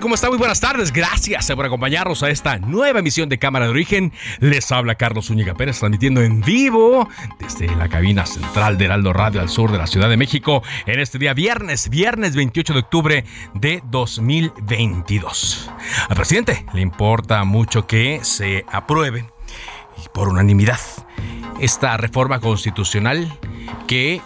¿Cómo está? Muy buenas tardes. Gracias por acompañarnos a esta nueva emisión de Cámara de Origen. Les habla Carlos Zúñiga Pérez, transmitiendo en vivo desde la cabina central de Heraldo Radio al sur de la Ciudad de México en este día viernes, viernes 28 de octubre de 2022. Al presidente le importa mucho que se apruebe por unanimidad esta reforma constitucional que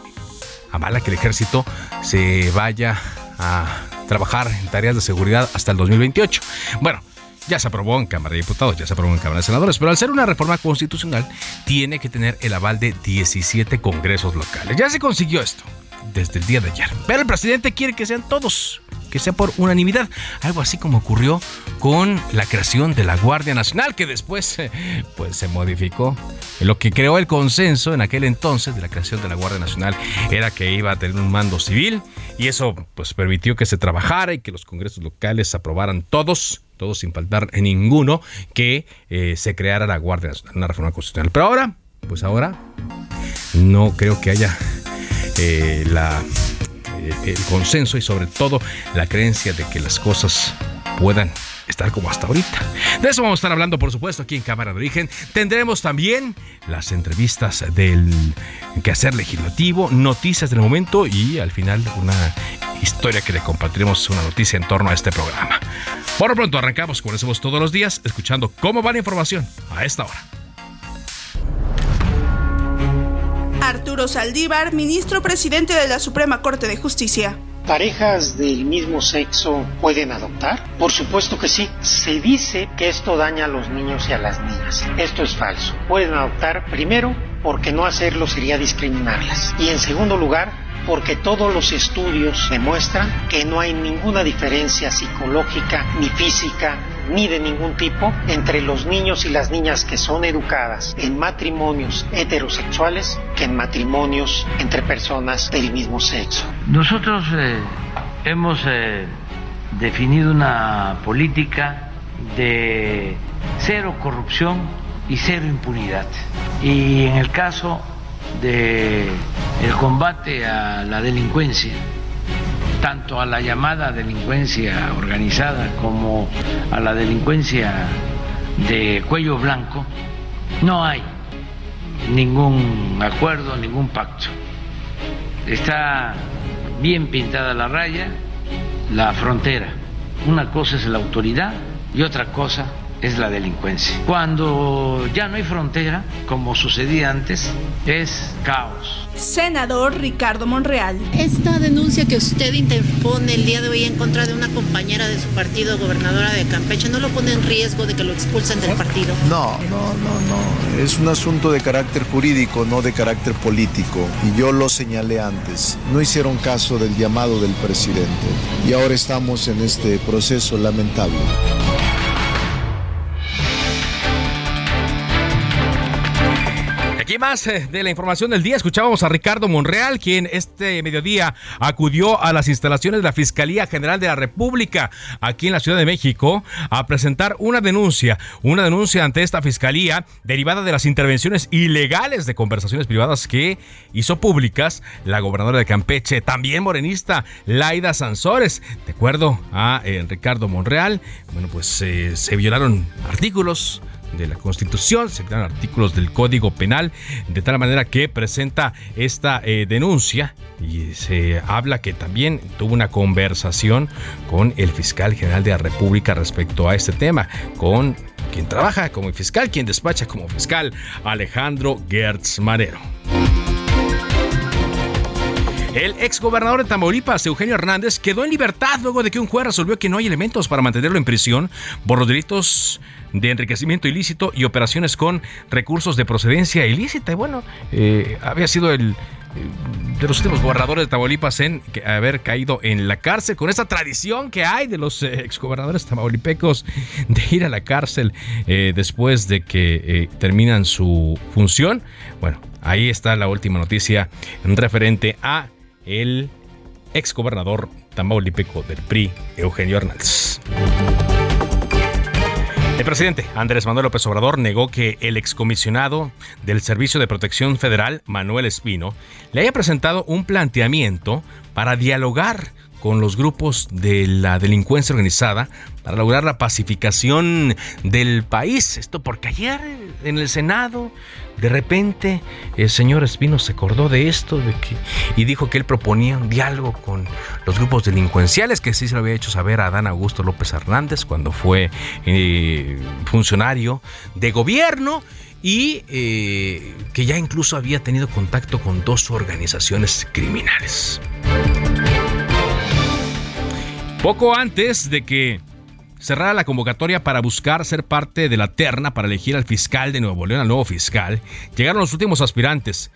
avala que el ejército se vaya a trabajar en tareas de seguridad hasta el 2028. Bueno, ya se aprobó en Cámara de Diputados, ya se aprobó en Cámara de Senadores, pero al ser una reforma constitucional tiene que tener el aval de 17 congresos locales. Ya se consiguió esto desde el día de ayer, pero el presidente quiere que sean todos que sea por unanimidad. Algo así como ocurrió con la creación de la Guardia Nacional, que después eh, pues, se modificó. Lo que creó el consenso en aquel entonces de la creación de la Guardia Nacional era que iba a tener un mando civil y eso pues permitió que se trabajara y que los congresos locales aprobaran todos todos sin faltar en ninguno, que eh, se creara la Guardia Nacional, una reforma constitucional. Pero ahora, pues ahora, no creo que haya eh, la eh, el consenso y sobre todo la creencia de que las cosas puedan estar como hasta ahorita. De eso vamos a estar hablando, por supuesto, aquí en Cámara de Origen. Tendremos también las entrevistas del quehacer legislativo, noticias del momento y al final una historia que le compartiremos, una noticia en torno a este programa. Por lo pronto arrancamos, como hacemos todos los días, escuchando cómo va la información a esta hora. Arturo Saldívar, ministro presidente de la Suprema Corte de Justicia. ¿Parejas del mismo sexo pueden adoptar? Por supuesto que sí. Se dice que esto daña a los niños y a las niñas. Esto es falso. Pueden adoptar primero porque no hacerlo sería discriminarlas. Y en segundo lugar, porque todos los estudios demuestran que no hay ninguna diferencia psicológica ni física ni de ningún tipo entre los niños y las niñas que son educadas en matrimonios heterosexuales que en matrimonios entre personas del mismo sexo. Nosotros eh, hemos eh, definido una política de cero corrupción y cero impunidad. Y en el caso de el combate a la delincuencia, tanto a la llamada delincuencia organizada como a la delincuencia de cuello blanco, no hay ningún acuerdo, ningún pacto. Está bien pintada la raya, la frontera. Una cosa es la autoridad y otra cosa es la delincuencia. Cuando ya no hay frontera, como sucedía antes, es caos. Senador Ricardo Monreal. Esta denuncia que usted interpone el día de hoy en contra de una compañera de su partido, gobernadora de Campeche, ¿no lo pone en riesgo de que lo expulsen del partido? No, no, no, no. Es un asunto de carácter jurídico, no de carácter político. Y yo lo señalé antes. No hicieron caso del llamado del presidente. Y ahora estamos en este proceso lamentable. Aquí más eh, de la información del día. Escuchábamos a Ricardo Monreal, quien este mediodía acudió a las instalaciones de la Fiscalía General de la República aquí en la Ciudad de México a presentar una denuncia, una denuncia ante esta fiscalía derivada de las intervenciones ilegales de conversaciones privadas que hizo públicas la gobernadora de Campeche, también morenista, Laida Sansores. De acuerdo a eh, Ricardo Monreal, bueno, pues eh, se violaron artículos de la Constitución, se crearon artículos del Código Penal, de tal manera que presenta esta eh, denuncia y se habla que también tuvo una conversación con el fiscal general de la República respecto a este tema, con quien trabaja como fiscal, quien despacha como fiscal, Alejandro Gertz Marero. El exgobernador de Tamaulipas, Eugenio Hernández, quedó en libertad luego de que un juez resolvió que no hay elementos para mantenerlo en prisión por los delitos de enriquecimiento ilícito y operaciones con recursos de procedencia ilícita. Y bueno, eh, había sido el de los últimos gobernadores de Tamaulipas en haber caído en la cárcel, con esa tradición que hay de los eh, exgobernadores tamaulipecos de ir a la cárcel eh, después de que terminan su función. Bueno, ahí está la última noticia referente a el exgobernador tamaulipeco del PRI, Eugenio Hernández. El presidente Andrés Manuel López Obrador negó que el excomisionado del Servicio de Protección Federal, Manuel Espino, le haya presentado un planteamiento para dialogar con los grupos de la delincuencia organizada para lograr la pacificación del país. Esto porque ayer en el Senado, de repente, el señor Espino se acordó de esto de que, y dijo que él proponía un diálogo con los grupos delincuenciales, que sí se lo había hecho saber a Adán Augusto López Hernández cuando fue eh, funcionario de gobierno y eh, que ya incluso había tenido contacto con dos organizaciones criminales. Poco antes de que cerrara la convocatoria para buscar ser parte de la terna para elegir al fiscal de Nuevo León, al nuevo fiscal, llegaron los últimos aspirantes.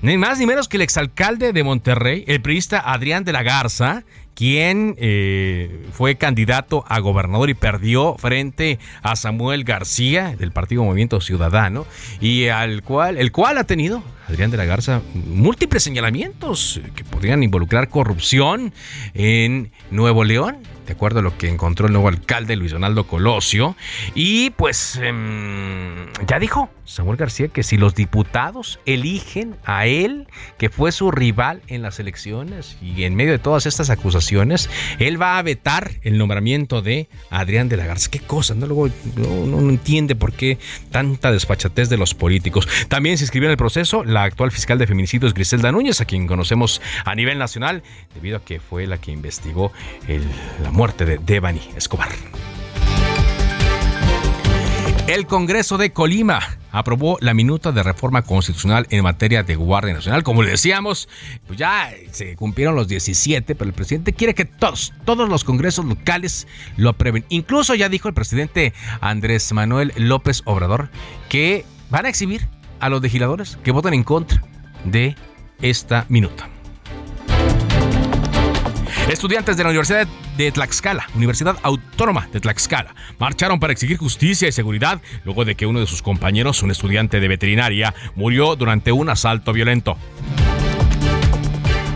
Ni más ni menos que el exalcalde de Monterrey, el priista Adrián de la Garza, quien eh, fue candidato a gobernador y perdió frente a Samuel García del Partido Movimiento Ciudadano y al cual el cual ha tenido Adrián de la Garza múltiples señalamientos que podrían involucrar corrupción en Nuevo León de acuerdo a lo que encontró el nuevo alcalde Luis Donaldo Colosio. Y pues em, ya dijo Samuel García que si los diputados eligen a él, que fue su rival en las elecciones, y en medio de todas estas acusaciones, él va a vetar el nombramiento de Adrián de la Garza. ¿Qué cosa? No, Luego, no, no entiende por qué tanta despachatez de los políticos. También se inscribió en el proceso la actual fiscal de feminicidios Griselda Núñez, a quien conocemos a nivel nacional, debido a que fue la que investigó la muerte de Devani Escobar. El Congreso de Colima aprobó la minuta de reforma constitucional en materia de Guardia Nacional. Como le decíamos, pues ya se cumplieron los 17, pero el presidente quiere que todos, todos los congresos locales lo aprueben. Incluso ya dijo el presidente Andrés Manuel López Obrador que van a exhibir a los legisladores que voten en contra de esta minuta. Estudiantes de la Universidad de Tlaxcala, Universidad Autónoma de Tlaxcala, marcharon para exigir justicia y seguridad luego de que uno de sus compañeros, un estudiante de veterinaria, murió durante un asalto violento.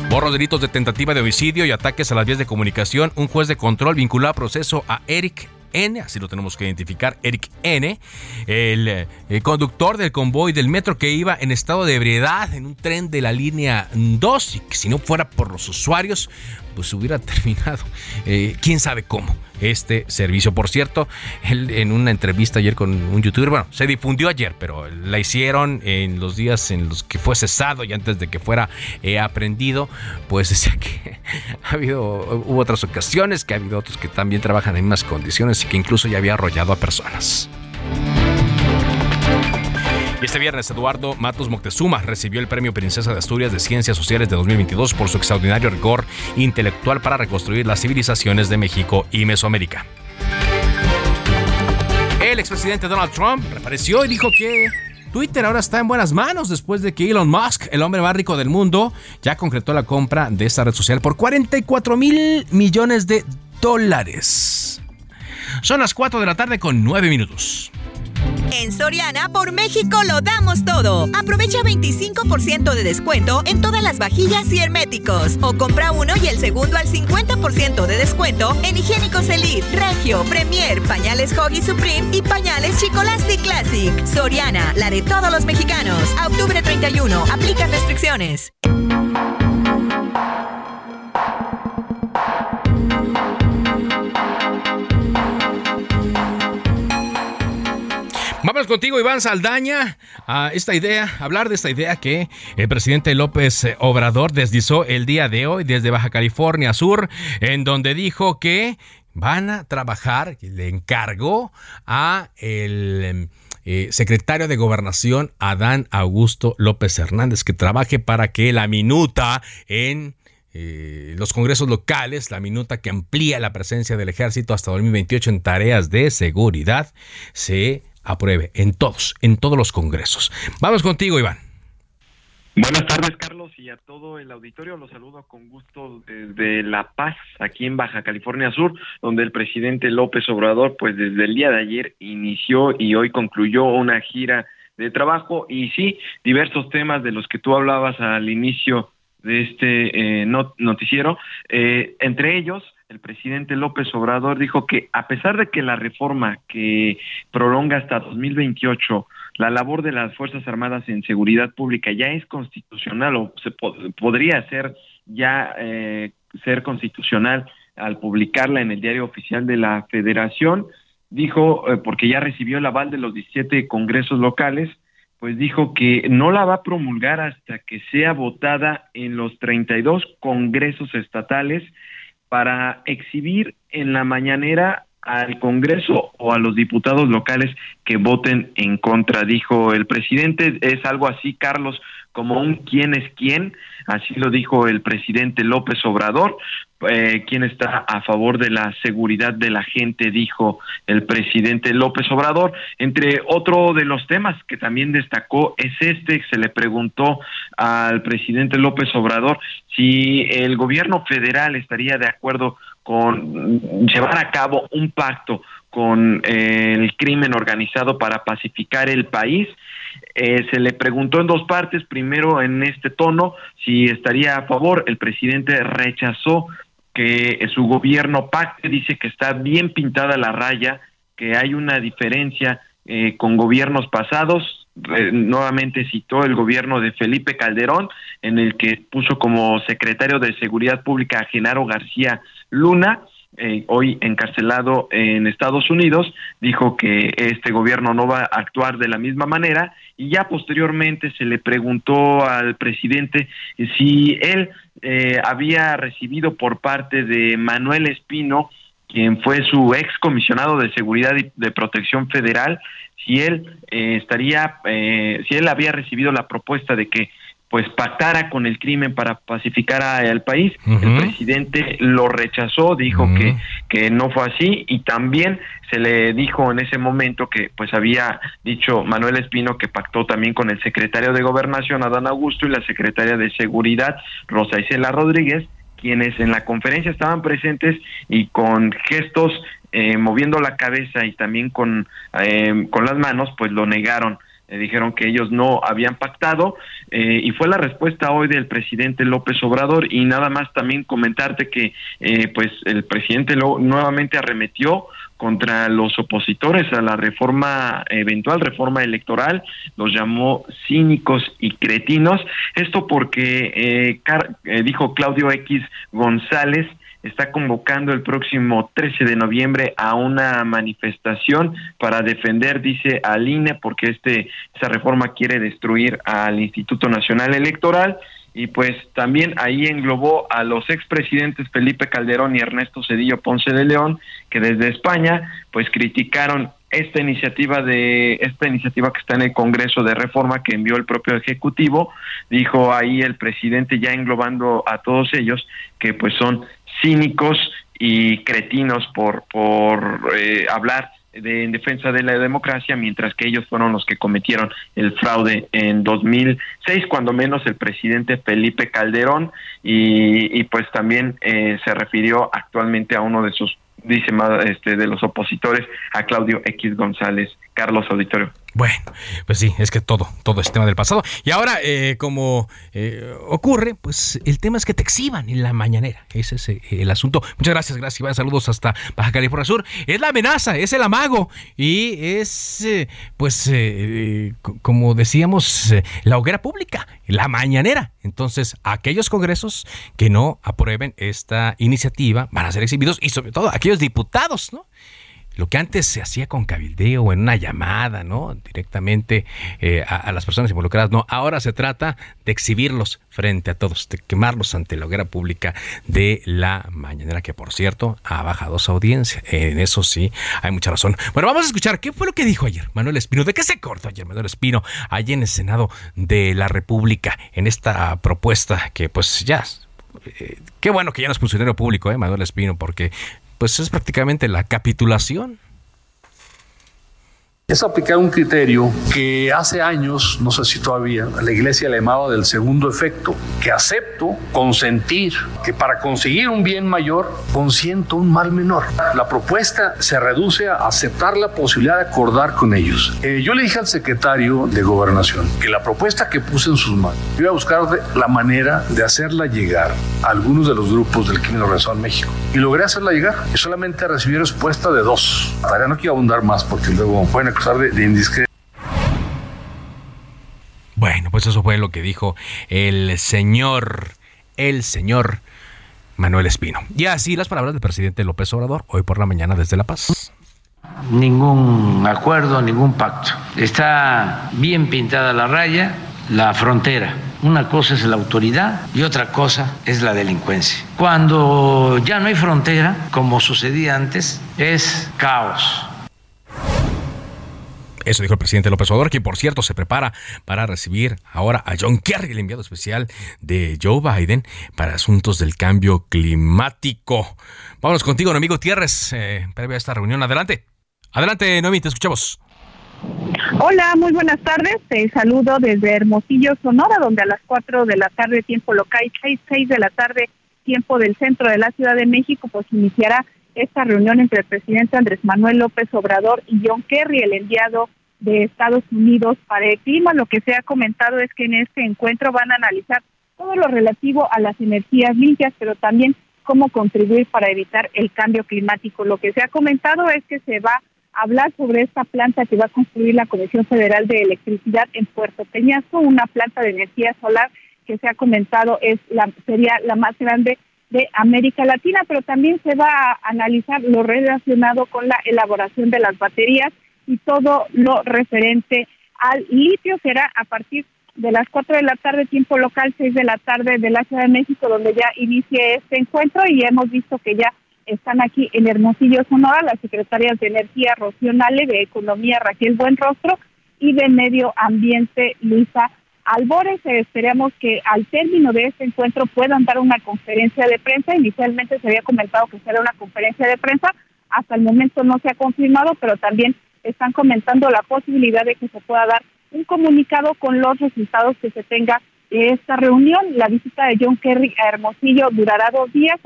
Por delitos de tentativa de homicidio y ataques a las vías de comunicación, un juez de control vinculó a proceso a Eric N, así lo tenemos que identificar, Eric N, el, el, eh, conductor del convoy del metro que iba en estado de ebriedad en un tren de la línea 2 y que si no fuera por los usuarios, pues hubiera terminado, eh, quién sabe cómo, este servicio. Por cierto, él en una entrevista ayer con un youtuber, bueno, se difundió ayer, pero la hicieron en los días en los que fue cesado y antes de que fuera eh, aprendido, pues decía que ha habido, hubo otras ocasiones, que ha habido otros que también trabajan en mismas condiciones y que incluso ya había arrollado a personas. Este viernes, Eduardo Matos Moctezuma recibió el Premio Princesa de Asturias de Ciencias Sociales de 2022 por su extraordinario rigor intelectual para reconstruir las civilizaciones de México y Mesoamérica. El expresidente Donald Trump reapareció y dijo que Twitter ahora está en buenas manos después de que Elon Musk, el hombre más rico del mundo, ya concretó la compra de esta red social por 44 mil millones de dólares. Son las 4 de la tarde con 9 minutos. En Soriana, por México lo damos todo. Aprovecha 25% de descuento en todas las vajillas y herméticos. O compra uno y el segundo al 50% de descuento en higiénicos Elite, Regio, Premier, pañales Hoggy Supreme y pañales Chicolastic Classic. Soriana, la de todos los mexicanos. A octubre 31, aplica restricciones. Contigo, Iván Saldaña, a esta idea, hablar de esta idea que el presidente López Obrador deslizó el día de hoy desde Baja California Sur, en donde dijo que van a trabajar, le encargó a el eh, secretario de Gobernación, Adán Augusto López Hernández, que trabaje para que la minuta en eh, los congresos locales, la minuta que amplía la presencia del ejército hasta 2028 en tareas de seguridad, se apruebe en todos, en todos los congresos. Vamos contigo, Iván. Buenas tardes, Carlos, y a todo el auditorio. Los saludo con gusto desde La Paz, aquí en Baja California Sur, donde el presidente López Obrador, pues desde el día de ayer inició y hoy concluyó una gira de trabajo y sí, diversos temas de los que tú hablabas al inicio de este eh, noticiero, eh, entre ellos el presidente López Obrador dijo que a pesar de que la reforma que prolonga hasta 2028 la labor de las Fuerzas Armadas en seguridad pública ya es constitucional o se podría ser ya eh, ser constitucional al publicarla en el diario oficial de la Federación, dijo, eh, porque ya recibió el aval de los 17 congresos locales, pues dijo que no la va a promulgar hasta que sea votada en los 32 congresos estatales para exhibir en la mañanera al Congreso o a los diputados locales que voten en contra, dijo el presidente. Es algo así, Carlos, como un quién es quién, así lo dijo el presidente López Obrador, eh, quién está a favor de la seguridad de la gente, dijo el presidente López Obrador. Entre otro de los temas que también destacó es este, se le preguntó al presidente López Obrador si el gobierno federal estaría de acuerdo con llevar a cabo un pacto con eh, el crimen organizado para pacificar el país. Eh, se le preguntó en dos partes, primero en este tono, si estaría a favor, el presidente rechazó que su gobierno pacte, dice que está bien pintada la raya, que hay una diferencia eh, con gobiernos pasados, nuevamente citó el gobierno de Felipe Calderón, en el que puso como secretario de Seguridad Pública a Genaro García Luna, eh, hoy encarcelado en Estados Unidos, dijo que este gobierno no va a actuar de la misma manera y ya posteriormente se le preguntó al presidente si él eh, había recibido por parte de Manuel Espino, quien fue su ex comisionado de seguridad y de protección federal, si él eh, estaría, si él había recibido la propuesta de que pues pactara con el crimen para pacificar al país. El presidente lo rechazó, dijo que, que no fue así y también se le dijo en ese momento que pues había dicho Manuel Espino que pactó también con el secretario de Gobernación Adán Augusto y la secretaria de Seguridad Rosa Isela Rodríguez, quienes en la conferencia estaban presentes y con gestos eh, moviendo la cabeza y también con, eh, con las manos pues lo negaron dijeron que ellos no habían pactado eh, y fue la respuesta hoy del presidente López Obrador. Y nada más también comentarte que eh, pues el presidente lo, nuevamente arremetió contra los opositores a la reforma eventual reforma electoral. Los llamó cínicos y cretinos. Esto porque eh, dijo Claudio X González está convocando el próximo 13 de noviembre a una manifestación para defender, dice, al INE, porque este, esa reforma quiere destruir al Instituto Nacional Electoral. Y pues también ahí englobó a los expresidentes Felipe Calderón y Ernesto Cedillo Ponce de León, que desde España pues criticaron esta iniciativa de esta iniciativa que está en el Congreso de Reforma que envió el propio ejecutivo, dijo ahí el presidente ya englobando a todos ellos que pues son cínicos y cretinos por por eh, hablar de, en defensa de la democracia, mientras que ellos fueron los que cometieron el fraude en 2006, cuando menos el presidente Felipe Calderón, y, y pues también eh, se refirió actualmente a uno de sus, dice este, de los opositores, a Claudio X González, Carlos Auditorio. Bueno, pues sí, es que todo, todo es tema del pasado. Y ahora, eh, como eh, ocurre, pues el tema es que te exhiban en la mañanera. Ese es eh, el asunto. Muchas gracias, gracias, Iván. Saludos hasta Baja California Sur. Es la amenaza, es el amago. Y es, pues, como decíamos, la hoguera pública, la mañanera. Entonces, aquellos congresos que no aprueben esta iniciativa van a ser exhibidos y sobre todo aquellos diputados, ¿no? Lo que antes se hacía con cabildeo en una llamada, ¿no? Directamente eh, a, las personas involucradas, no. Ahora se trata de exhibirlos frente a todos, de quemarlos ante la hoguera pública de la mañanera, que por cierto ha bajado su audiencia. En eso sí, hay mucha razón. Bueno, vamos a escuchar qué fue lo que dijo ayer Manuel Espino. ¿De qué se cortó ayer Manuel Espino allí en el Senado de la República en esta propuesta que pues ya eh, qué bueno que ya no es funcionario público, ¿eh? Manuel Espino, porque pues es prácticamente la capitulación es aplicar un criterio que hace años, no sé si todavía, la iglesia le llamaba del segundo efecto, que acepto consentir que para conseguir un bien mayor consiento un mal menor. La propuesta se reduce a aceptar la posibilidad de acordar con ellos. Eh, yo le dije al secretario de gobernación que la propuesta que puse en sus manos, iba a buscar la manera de hacerla llegar a algunos de los grupos del crimen organizado en México. Y logré hacerla llegar y solamente recibí respuesta de dos. Ahora no quiero abundar más porque luego pueden de, Bueno, pues eso fue lo que dijo el señor, el señor Manuel Espino. Y así las palabras del presidente López Obrador hoy por la mañana desde La Paz. Ningún acuerdo, ningún pacto. Está bien pintada la raya, la frontera. Una cosa es la autoridad y otra cosa es la delincuencia. Cuando ya no hay frontera, como sucedía antes, es caos eso dijo el presidente López Obrador, que por cierto se prepara para recibir ahora a John Kerry, el enviado especial de Joe Biden para asuntos del cambio climático. Vámonos contigo, amigo Tierres, eh, previo a esta reunión. Adelante. Adelante, Noemí, te escuchamos. Hola, muy buenas tardes. Te saludo desde Hermosillo, Sonora, donde a las 4 de la tarde, tiempo local, 6, 6 de la tarde, tiempo del centro de la Ciudad de México, pues iniciará esta reunión entre el presidente Andrés Manuel López Obrador y John Kerry, el enviado de Estados Unidos para el clima. Lo que se ha comentado es que en este encuentro van a analizar todo lo relativo a las energías limpias, pero también cómo contribuir para evitar el cambio climático. Lo que se ha comentado es que se va a hablar sobre esta planta que va a construir la Comisión Federal de Electricidad en Puerto Peñasco, una planta de energía solar que se ha comentado es la sería la más grande de América Latina, pero también se va a analizar lo relacionado con la elaboración de las baterías y todo lo referente al litio. Será a partir de las 4 de la tarde, tiempo local, 6 de la tarde de la Ciudad de México, donde ya inicie este encuentro. Y hemos visto que ya están aquí en Hermosillo, Sonora, las secretarias de Energía Rocío de Economía Raquel Buenrostro y de Medio Ambiente Luisa Albores. Esperamos que al término de este encuentro puedan dar una conferencia de prensa. Inicialmente se había comentado que será una conferencia de prensa. Hasta el momento no se ha confirmado, pero también están comentando la posibilidad de que se pueda dar un comunicado con los resultados que se tenga de esta reunión. La visita de John Kerry a Hermosillo durará dos días.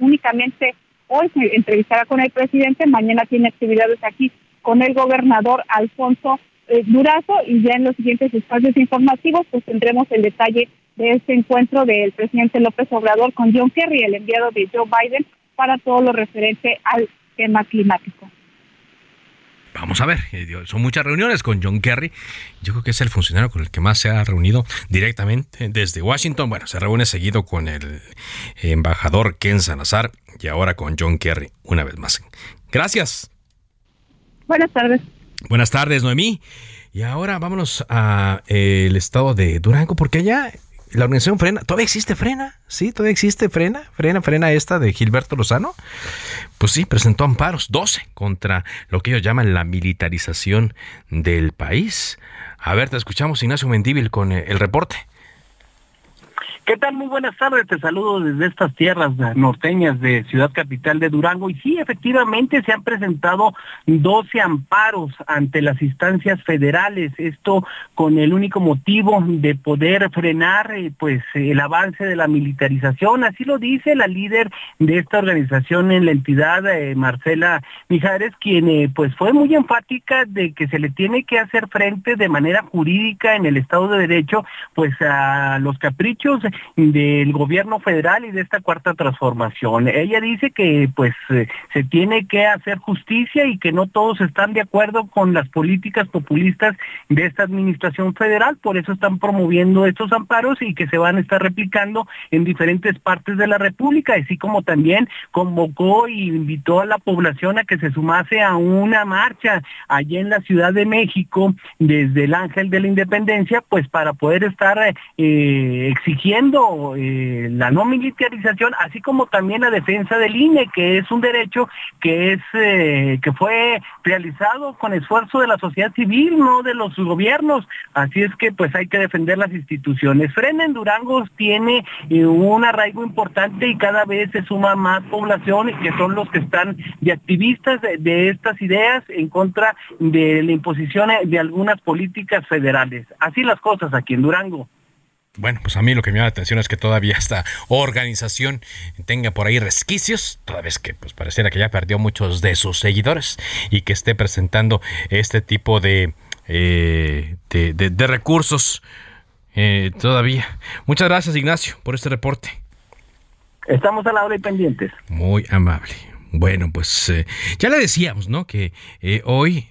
únicamente hoy se entrevistará con el presidente. Mañana tiene actividades aquí con el gobernador Alfonso eh, Durazo y ya en los siguientes espacios informativos pues tendremos el detalle de este encuentro del presidente López Obrador con John Kerry, el enviado de Joe Biden, para todo lo referente al tema climático. Vamos a ver, eh, son muchas reuniones con John Kerry. Yo creo que es el funcionario con el que más se ha reunido directamente desde Washington. Bueno, se reúne seguido con el embajador Ken Salazar y ahora con John Kerry una vez más. Gracias. Buenas tardes. Buenas tardes, Noemí. Y ahora vámonos a eh, estado de Durango, porque allá la organización Frena, ¿todavía existe Frena? ¿Sí? ¿Todavía existe Frena? ¿Frena, Frena esta de Gilberto Lozano? Pues sí, presentó amparos, 12, contra lo que ellos llaman la militarización del país. A ver, te escuchamos, Ignacio Mendíbil, con eh, el reporte. ¿Qué tal? Muy buenas tardes. Te saludo desde estas tierras norteñas de Ciudad Capital de Durango. Y sí, efectivamente se han presentado 12 amparos ante las instancias federales. Esto con el único motivo de poder frenar eh, pues el avance de la militarización. Así lo dice la líder de esta organización en la entidad, eh, Marcela Mijares, quien eh, pues fue muy enfática de que se le tiene que hacer frente de manera jurídica en el Estado de Derecho pues a los caprichos del gobierno federal y de esta cuarta transformación. Ella dice que pues eh, se tiene que hacer justicia y que no todos están de acuerdo con las políticas populistas de esta administración federal, por eso están promoviendo estos amparos y que se van a estar replicando en diferentes partes de la República, así como también convocó y invitó a la población a que se sumase a una marcha allí en la Ciudad de México desde el Ángel de la Independencia, pues para poder estar eh, exigiendo eh, la no militarización, así como también la defensa del INE, que es un derecho que es eh, que fue realizado con esfuerzo de la sociedad civil, no de los gobiernos. Así es que pues hay que defender las instituciones. Frena en Durango tiene un arraigo importante y cada vez se suma más población que son los que están de activistas de estas ideas en contra de la imposición de algunas políticas federales. Así las cosas aquí en Durango. Bueno, pues a mí lo que me llama la atención es que todavía esta organización tenga por ahí resquicios, toda vez que pues pareciera que ya perdió muchos de sus seguidores y que esté presentando este tipo de, eh, de, recursos eh, todavía. Muchas gracias Ignacio por este reporte. Estamos a la hora y pendientes. Muy amable. Bueno, pues eh, ya le decíamos, ¿no? Que hoy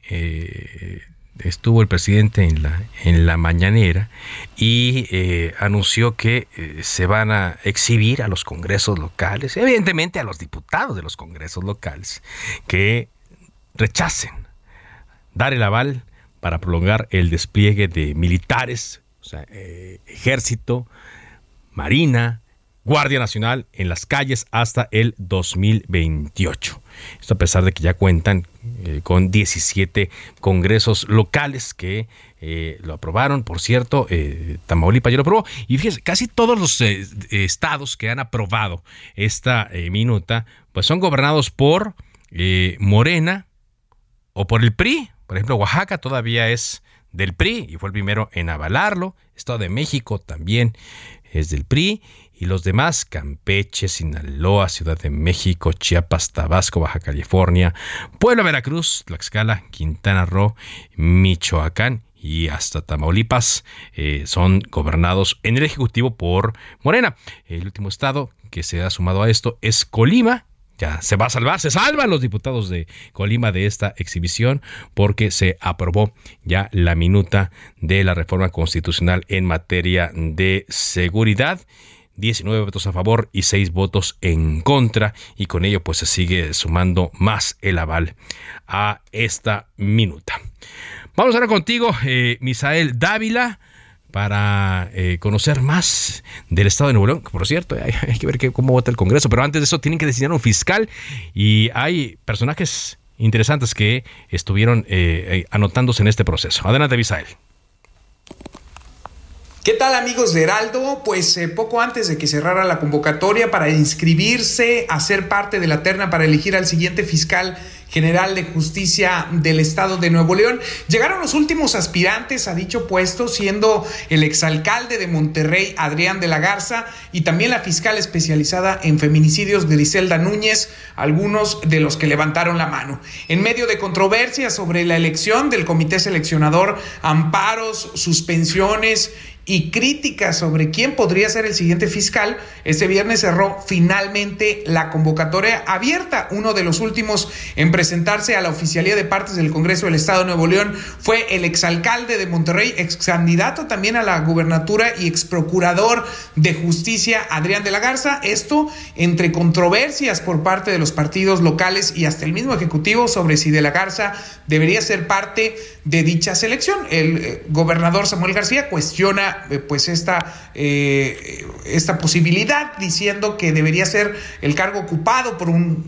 estuvo el presidente en la, en la mañanera y eh, anunció que eh, se van a exhibir a los congresos locales, evidentemente a los diputados de los congresos locales, que rechacen dar el aval para prolongar el despliegue de militares, o sea, eh, ejército, marina, Guardia Nacional en las calles hasta el 2028. Esto a pesar de que ya cuentan eh, con 17 congresos locales que eh, lo aprobaron, por cierto, eh, Tamaulipas ya lo aprobó. Y fíjense, casi todos los estados que han aprobado esta minuta, pues son gobernados por Morena o por el PRI. Por ejemplo, Oaxaca todavía es del PRI y fue el primero en avalarlo. Estado de México también es del PRI y los demás, Campeche, Sinaloa, Ciudad de México, Chiapas, Tabasco, Baja California, Puebla, Veracruz, Tlaxcala, Quintana Roo, Michoacán y hasta Tamaulipas eh, son gobernados en el Ejecutivo por Morena. El último estado que se ha sumado a esto es Colima, ya se va a salvar, se salvan los diputados de Colima de esta exhibición porque se aprobó ya la minuta de la reforma constitucional en materia de seguridad 19 votos a favor y 6 votos en contra y con ello pues se sigue sumando más el aval a esta minuta. Vamos ahora contigo, eh, Misael Dávila para eh, conocer más del Estado de Nuevo León. Por cierto, hay, que ver cómo vota el Congreso, pero antes de eso tienen que designar un fiscal y hay personajes interesantes que estuvieron eh, anotándose en este proceso. Adelante, Misael. ¿Qué tal amigos de Heraldo? Pues eh, poco antes de que cerrara la convocatoria para inscribirse a ser parte de la terna para elegir al siguiente fiscal general de justicia del estado de Nuevo León, llegaron los últimos aspirantes a dicho puesto, siendo el exalcalde de Monterrey, Adrián de la Garza, y también la fiscal especializada en feminicidios, Griselda Núñez, algunos de los que levantaron la mano. En medio de controversias sobre la elección del comité seleccionador, amparos, suspensiones y críticas sobre quién podría ser el siguiente fiscal, este viernes cerró finalmente la convocatoria abierta. Uno de los últimos en presentarse a la oficialía de partes del Congreso del Estado de Nuevo León fue el exalcalde de Monterrey, ex candidato también a la gubernatura y ex procurador de justicia Adrián de la Garza. Esto entre controversias por parte de los partidos locales y hasta el mismo Ejecutivo sobre si de la Garza debería ser parte de dicha selección. El eh, gobernador Samuel García cuestiona eh, pues esta, eh, esta posibilidad diciendo que debería ser el cargo ocupado por un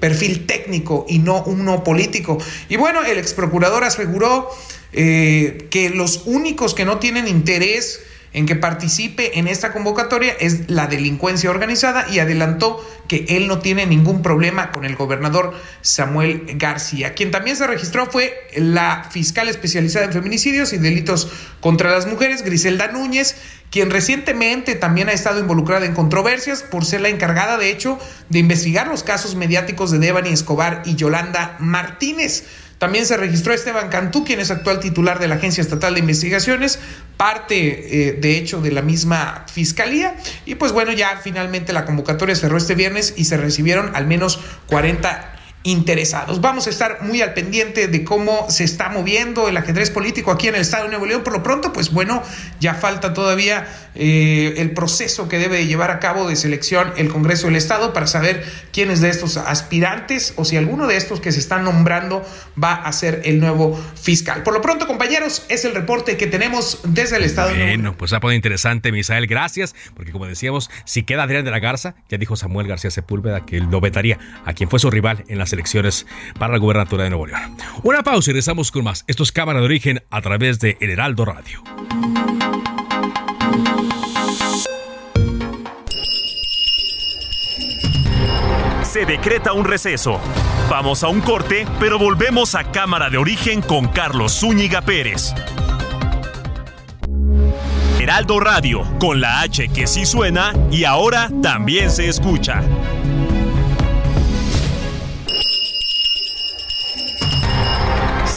perfil técnico y no uno político. Y bueno, el ex procurador aseguró que los únicos que no tienen interés en que participe en esta convocatoria es la delincuencia organizada y adelantó que él no tiene ningún problema con el gobernador Samuel García. Quien también se registró fue la fiscal especializada en feminicidios y delitos contra las mujeres, Griselda Núñez, quien recientemente también ha estado involucrada en controversias por ser la encargada, de hecho, de investigar los casos mediáticos de Devani Escobar y Yolanda Martínez. También se registró Esteban Cantú, quien es actual titular de la Agencia Estatal de Investigaciones, parte eh, de hecho de la misma fiscalía. Y pues bueno, ya finalmente la convocatoria cerró este viernes y se recibieron al menos 40 interesados. Vamos a estar muy al pendiente de cómo se está moviendo el ajedrez político aquí en el Estado de Nuevo León. Por lo pronto, pues bueno, ya falta todavía eh, el proceso que debe llevar a cabo de selección el Congreso del Estado para saber quiénes de estos aspirantes o si alguno de estos que se están nombrando va a ser el nuevo fiscal. Por lo pronto, compañeros, es el reporte que tenemos desde el Estado bueno, de Nuevo León. pues ha podido interesante, Misael. Gracias, porque como decíamos, si queda Adrián de la Garza, ya dijo Samuel García Sepúlveda que él lo vetaría a quien fue su rival en las elecciones para la gubernatura de Nuevo León. Una pausa y regresamos con más. Esto es Cámara de Origen a través de El Heraldo Radio. Se decreta un receso. Vamos a un corte, pero volvemos a Cámara de Origen con Carlos Zúñiga Pérez. Heraldo Radio, con la H que sí suena y ahora también se escucha.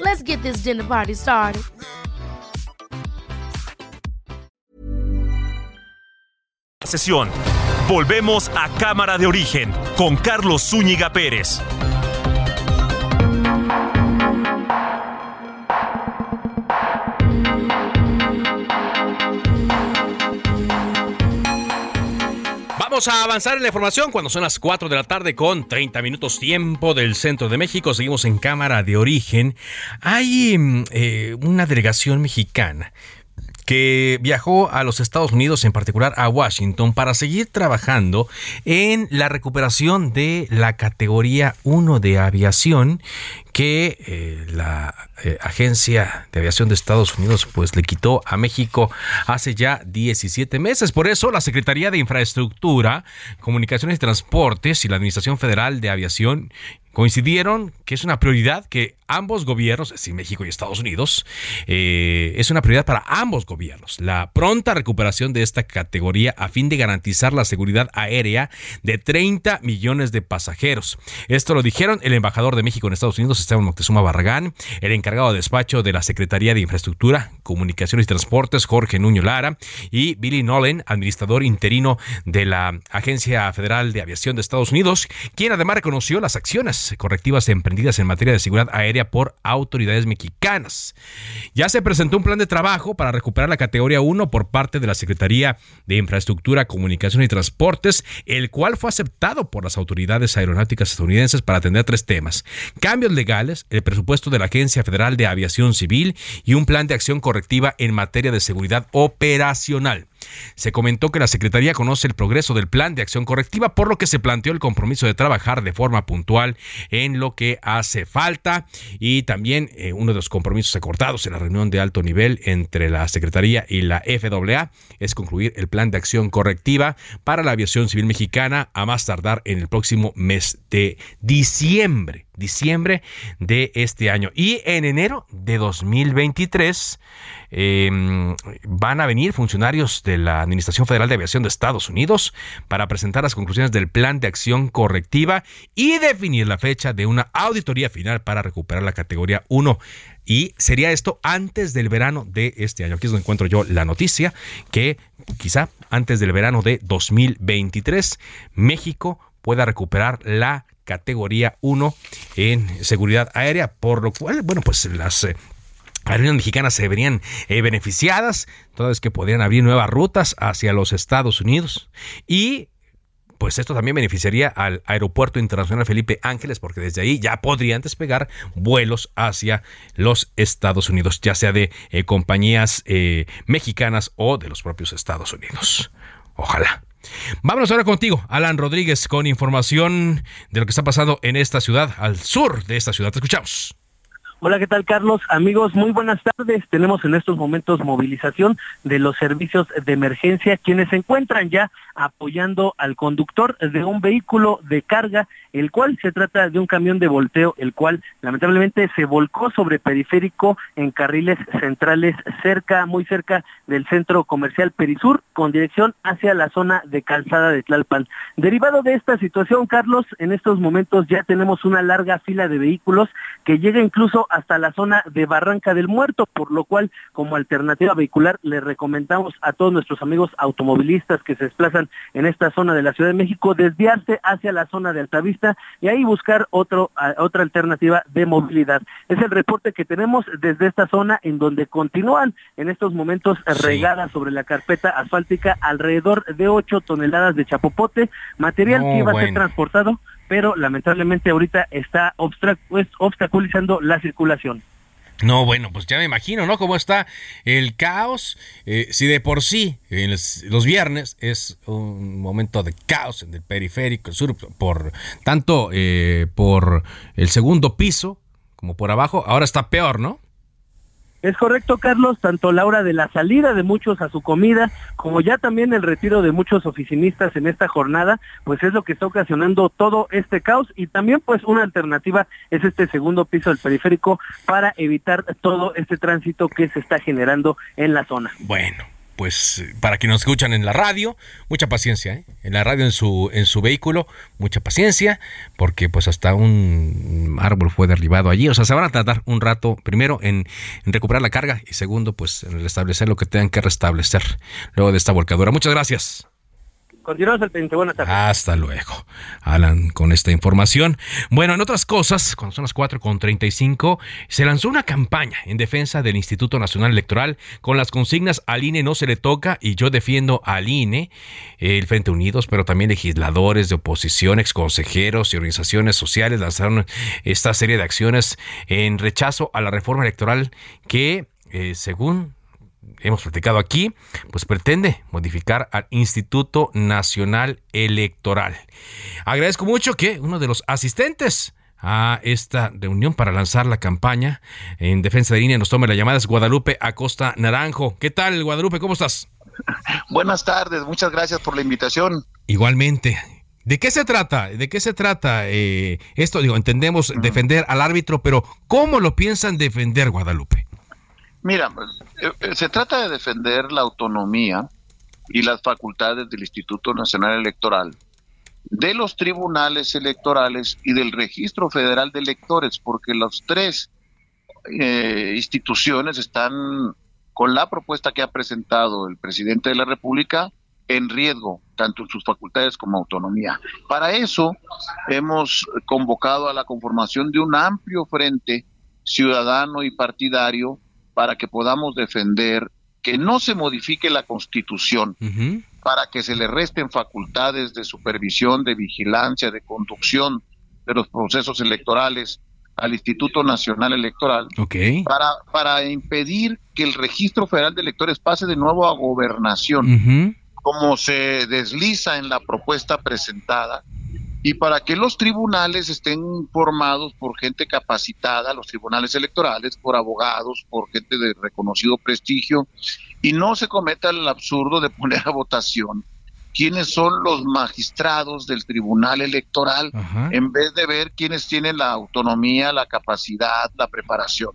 Let's get this dinner party started. Sesión. Volvemos a Cámara de Origen con Carlos Zúñiga Pérez. Vamos a avanzar en la información cuando son las 4 de la tarde con 30 minutos tiempo del centro de México. Seguimos en Cámara de Origen. Hay mm, eh, una delegación mexicana que viajó a los Estados Unidos, en particular a Washington, para seguir trabajando en la recuperación de la categoría 1 de aviación que eh, la eh, Agencia de Aviación de Estados Unidos pues le quitó a México hace ya 17 meses. Por eso la Secretaría de Infraestructura, Comunicaciones y Transportes y la Administración Federal de Aviación coincidieron que es una prioridad que ambos gobiernos, es decir, México y Estados Unidos, eh, es una prioridad para ambos gobiernos. La pronta recuperación de esta categoría a fin de garantizar la seguridad aérea de 30 millones de pasajeros. Esto lo dijeron el embajador de México en Estados Unidos, Esteban Moctezuma Barragán, el encargado de despacho de la Secretaría de Infraestructura, Comunicaciones y Transportes, Jorge Nuño Lara, y Billy Nolan, administrador interino de la Agencia Federal de Aviación de Estados Unidos, quien además reconoció las acciones correctivas emprendidas en materia de seguridad aérea por autoridades mexicanas. Ya se presentó un plan de trabajo para recuperar la categoría 1 por parte de la Secretaría de Infraestructura, Comunicación y Transportes, el cual fue aceptado por las autoridades aeronáuticas estadounidenses para atender tres temas. Cambios legales, el presupuesto de la Agencia Federal de Aviación Civil y un plan de acción correctiva en materia de seguridad operacional. Se comentó que la Secretaría conoce el progreso del plan de acción correctiva, por lo que se planteó el compromiso de trabajar de forma puntual en lo que hace falta. Y también eh, uno de los compromisos acordados en la reunión de alto nivel entre la Secretaría y la FAA es concluir el plan de acción correctiva para la aviación civil mexicana a más tardar en el próximo mes de diciembre diciembre de este año. Y en enero de 2023 em, van a venir funcionarios de la Administración Federal de Aviación de Estados Unidos para presentar las conclusiones del plan de acción correctiva y definir la fecha de una auditoría final para recuperar la categoría 1. Y sería esto antes del verano de este año. Aquí es donde encuentro yo la noticia que quizá antes del verano de 2023 México pueda recuperar la categoría 1 en seguridad aérea, por lo cual, bueno, pues las eh, aerolíneas mexicanas se verían eh, beneficiadas, toda vez que podrían abrir nuevas rutas hacia los Estados Unidos y pues esto también beneficiaría al Aeropuerto Internacional Felipe Ángeles, porque desde ahí ya podrían despegar vuelos hacia los Estados Unidos, ya sea de eh, compañías mexicanas o de los propios Estados Unidos. Ojalá. Vámonos ahora contigo, Alan Rodríguez, con información de lo que está pasando en esta ciudad, al sur de esta ciudad. Te escuchamos. Hola, ¿qué tal Carlos? Amigos, muy buenas tardes. Tenemos en estos momentos movilización de los servicios de emergencia, quienes se encuentran ya apoyando al conductor de un vehículo de carga, el cual se trata de un camión de volteo, el cual lamentablemente se volcó sobre periférico en carriles centrales cerca, muy cerca del centro comercial Perisur, con dirección hacia la zona de calzada de Tlalpan. Derivado de esta situación, Carlos, en estos momentos ya tenemos una larga fila de vehículos que llega incluso hasta la zona de Barranca del Muerto, por lo cual como alternativa vehicular le recomendamos a todos nuestros amigos automovilistas que se desplazan en esta zona de la Ciudad de México desviarse hacia la zona de Altavista y ahí buscar otro, otra alternativa de movilidad. Es el reporte que tenemos desde esta zona en donde continúan en estos momentos regadas sobre la carpeta asfáltica alrededor de 8 toneladas de chapopote, material que iba a ser transportado pero lamentablemente ahorita está pues, obstaculizando la circulación. No, bueno, pues ya me imagino, ¿no? Cómo está el caos. Eh, si de por sí los viernes es un momento de caos en el periférico, sur, por tanto eh, por el segundo piso como por abajo, ahora está peor, ¿no? Es correcto, Carlos, tanto la hora de la salida de muchos a su comida, como ya también el retiro de muchos oficinistas en esta jornada, pues es lo que está ocasionando todo este caos y también pues una alternativa es este segundo piso del periférico para evitar todo este tránsito que se está generando en la zona. Bueno, pues para quienes nos escuchan en la radio, mucha paciencia, ¿eh? en la radio en su en su vehículo, mucha paciencia, porque pues hasta un árbol fue derribado allí, o sea, se van a tardar un rato primero en, en recuperar la carga y segundo pues en restablecer lo que tengan que restablecer luego de esta volcadura. Muchas gracias. Continuamos al pendiente. Buenas tardes. Hasta luego, Alan, con esta información. Bueno, en otras cosas, cuando son las 4.35, se lanzó una campaña en defensa del Instituto Nacional Electoral con las consignas al INE no se le toca y yo defiendo al INE, el Frente Unidos, pero también legisladores de oposición, exconsejeros y organizaciones sociales lanzaron esta serie de acciones en rechazo a la reforma electoral que, eh, según hemos platicado aquí, pues pretende modificar al Instituto Nacional Electoral. Agradezco mucho que uno de los asistentes a esta reunión para lanzar la campaña en defensa de línea nos tome la llamada es Guadalupe Acosta Naranjo. ¿Qué tal, Guadalupe? ¿Cómo estás? Buenas tardes, muchas gracias por la invitación. Igualmente. ¿De qué se trata? ¿De qué se trata eh, esto? Digo, entendemos defender al árbitro, pero ¿cómo lo piensan defender, Guadalupe? Mira, pues, eh, eh, se trata de defender la autonomía y las facultades del Instituto Nacional Electoral, de los tribunales electorales y del Registro Federal de Electores, porque las tres eh, instituciones están con la propuesta que ha presentado el presidente de la República en riesgo, tanto en sus facultades como autonomía. Para eso hemos convocado a la conformación de un amplio frente ciudadano y partidario para que podamos defender que no se modifique la constitución, para que se le resten facultades de supervisión, de vigilancia, de conducción de los procesos electorales al Instituto Nacional Electoral, para, para impedir que el Registro Federal de Electores pase de nuevo a gobernación, como se desliza en la propuesta presentada y para que los tribunales estén formados por gente capacitada, los tribunales electorales, por abogados, por gente de reconocido prestigio, y no se cometa el absurdo de poner a votación quiénes son los magistrados del tribunal electoral, en vez de ver quiénes tienen la autonomía, la capacidad, la preparación.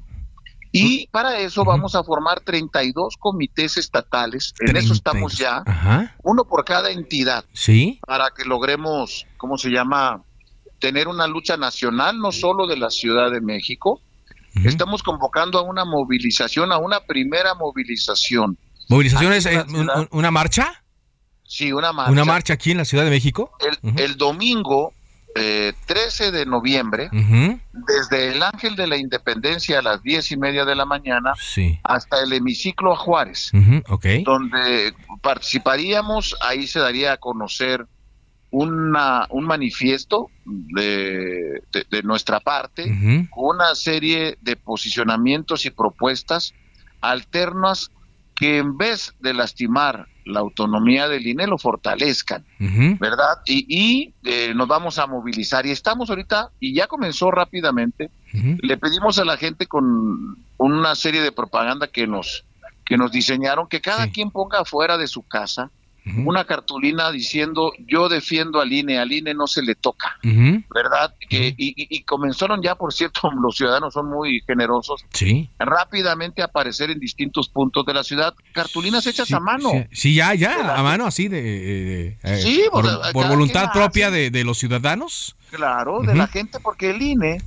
Y para eso vamos a formar 32 comités estatales, en eso estamos ya, uno por cada entidad, ¿Sí? para que logremos, ¿cómo se llama? Tener una lucha nacional, no solo de la Ciudad de México. Estamos convocando a una movilización, a una primera movilización. ¿Movilización es una marcha? Sí, una marcha. ¿Una marcha aquí en la Ciudad de México? El, el domingo eh, 13 de noviembre, desde el Ángel de la Independencia a las diez y media de la mañana hasta el hemiciclo a Juárez, donde participaríamos, ahí se daría a conocer una, un manifiesto de, de, nuestra parte, con una serie de posicionamientos y propuestas alternas que en vez de lastimar la autonomía del INE lo fortalezcan, ¿verdad? Y, eh, nos vamos a movilizar. Y estamos ahorita, y ya comenzó rápidamente, le pedimos a la gente con una serie de propaganda que nos, que nos diseñaron, que cada quien ponga afuera de su casa una cartulina diciendo yo defiendo al INE, al INE no se le toca, ¿verdad? y, y, comenzaron ya, por cierto, los ciudadanos son muy generosos, sí. rápidamente a aparecer en distintos puntos de la ciudad, cartulinas hechas a mano. Sí, ya, ya, a mano así de... Eh, por, voluntad propia de, los ciudadanos. Claro, de la gente, porque el INE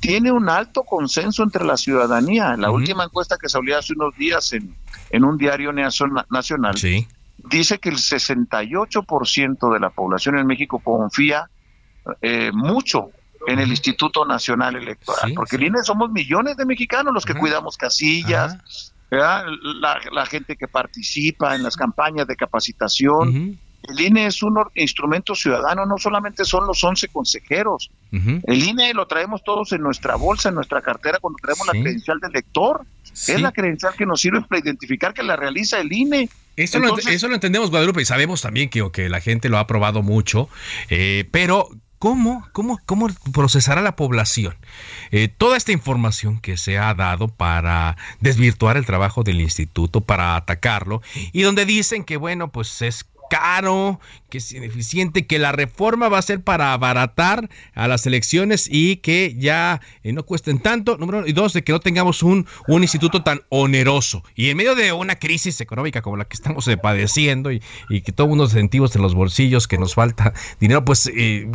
tiene un alto consenso entre la ciudadanía. La última encuesta que salió hace unos días en, en un diario nacional sí dice que el 68% de la población en México confía eh, mucho en el Instituto Nacional Electoral, porque el INE somos millones de mexicanos los que cuidamos casillas, la, gente que participa en las campañas de capacitación. El INE es un instrumento ciudadano, no solamente son los 11 consejeros. El INE lo traemos todos en nuestra bolsa, en nuestra cartera, cuando traemos la credencial del lector. Es la credencial que nos sirve para identificar que la realiza el INE. Eso, lo, eso lo entendemos, Guadalupe, y sabemos también que, que la gente lo ha aprobado mucho, eh, pero ¿Cómo, cómo, cómo procesará la población eh, toda esta información que se ha dado para desvirtuar el trabajo del instituto, para atacarlo, y donde dicen que, bueno, pues es caro, que es ineficiente, que la reforma va a ser para abaratar a las elecciones y que ya eh, no cuesten tanto, número uno, y dos, de que no tengamos un, un instituto tan oneroso. Y en medio de una crisis económica como la que estamos padeciendo y, que todo mundo sentimos en los bolsillos que nos falta dinero, pues eh,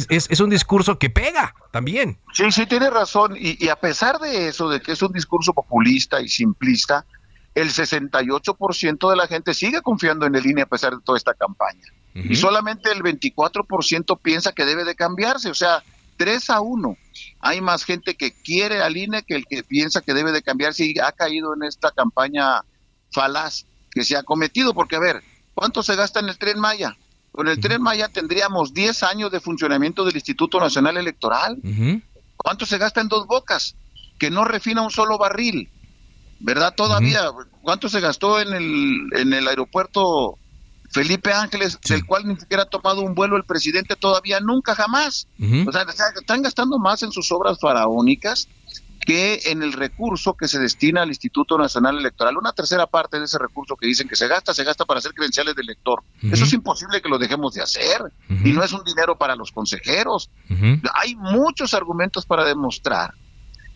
es, un discurso que pega también. Sí, sí, tiene razón. Y, y a pesar de eso, de que es un discurso populista y simplista, el 68% de la gente sigue confiando en el INE a pesar de toda esta campaña. Y solamente el 24% piensa que debe de cambiarse, o sea, 3 a 1. Hay más gente que quiere al INE que el que piensa que debe de cambiarse y ha caído en esta campaña falaz que se ha cometido, porque a ver, ¿cuánto se gasta en el tren Maya? Con el tren Maya tendríamos 10 años de funcionamiento del Instituto Nacional Electoral. ¿Cuánto se gasta en dos bocas? Que no refina un solo barril. ¿Verdad? Todavía, ¿cuánto se gastó en el, en el aeropuerto Felipe Ángeles, del cual ni siquiera ha tomado un vuelo el presidente todavía, nunca jamás? O sea, están gastando más en sus obras faraónicas que en el recurso que se destina al Instituto Nacional Electoral. Una tercera parte de ese recurso que dicen que se gasta, se gasta para hacer credenciales de elector. Eso es imposible que lo dejemos de hacer. Y no es un dinero para los consejeros. Hay muchos argumentos para demostrar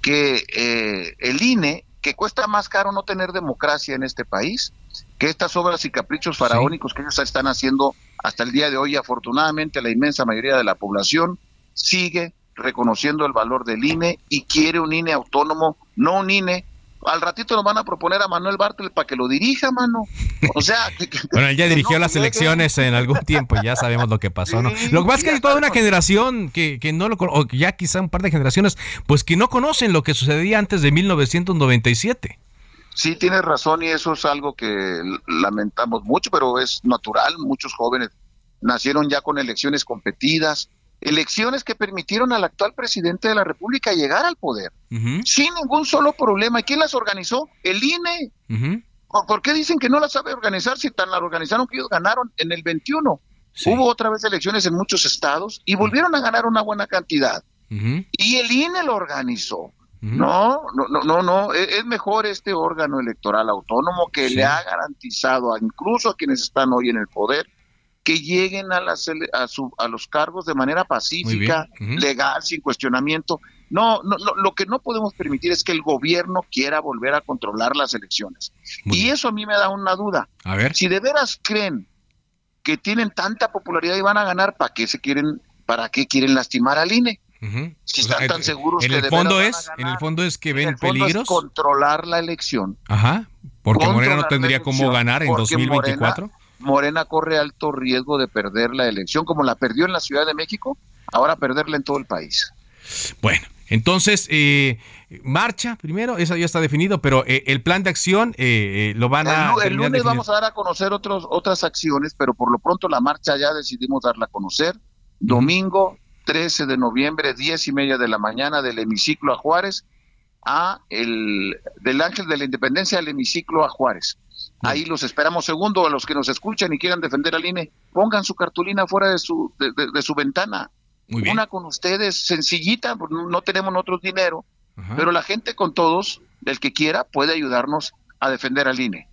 que eh, el INE que cuesta más caro no tener democracia en este país que estas obras y caprichos faraónicos que ellos están haciendo hasta el día de hoy. Afortunadamente, la inmensa mayoría de la población sigue reconociendo el valor del INE y quiere un INE autónomo, no un INE al ratito nos van a proponer a Manuel Bartel para que lo dirija, mano. O sea, bueno, él ya dirigió las elecciones en algún tiempo y ya sabemos lo que pasó, ¿no? Lo que pasa es que hay toda una generación que, que no lo o ya quizá un par de generaciones, pues que no conocen lo que sucedía antes de 1997. Sí, tienes razón y eso es algo que lamentamos mucho, pero es natural. Muchos jóvenes nacieron ya con elecciones competidas, elecciones que permitieron al actual presidente de la República llegar al poder sin ningún solo problema. ¿Y quién las organizó? El INE. ¿Por, qué dicen que no las sabe organizar si tan las organizaron que ellos ganaron en el 21? Hubo otra vez elecciones en muchos estados y volvieron a ganar una buena cantidad. Y el INE lo organizó. No, no, no, no, no. E, es, mejor este órgano electoral autónomo que le ha garantizado a, incluso a quienes están hoy en el poder que lleguen a, las, a, su, a los cargos de manera pacífica, legal, sin cuestionamiento. No, no, lo que no podemos permitir es que el gobierno quiera volver a controlar las elecciones. y eso a mí me da una duda. A ver. Si de veras creen que tienen tanta popularidad y van a ganar, ¿para qué se quieren, para qué quieren lastimar al INE? Si están tan seguros en que el fondo es, en el fondo es que ven peligros. controlar la elección. Ajá. Porque Morena no tendría cómo ganar en 2024. Morena corre alto riesgo de perder la elección, como la perdió en la Ciudad de México, ahora perderla en todo el país. Bueno, entonces, eh, marcha primero, eso ya está definido, pero eh, el plan de acción eh, lo van a... El, lunes vamos a dar a conocer otros, otras acciones, pero por lo pronto la marcha ya decidimos darla a conocer. Domingo 13 de noviembre, 10 y media de la mañana, del hemiciclo a Juárez, a el, del Ángel de la Independencia al hemiciclo a Juárez Ahí los esperamos. Segundo, a los que nos escuchan y quieran defender al INE, pongan su cartulina fuera de su, de, su ventana. Una con ustedes, sencillita, no, no tenemos otro dinero, pero la gente con todos, el que quiera, puede ayudarnos a defender al INE.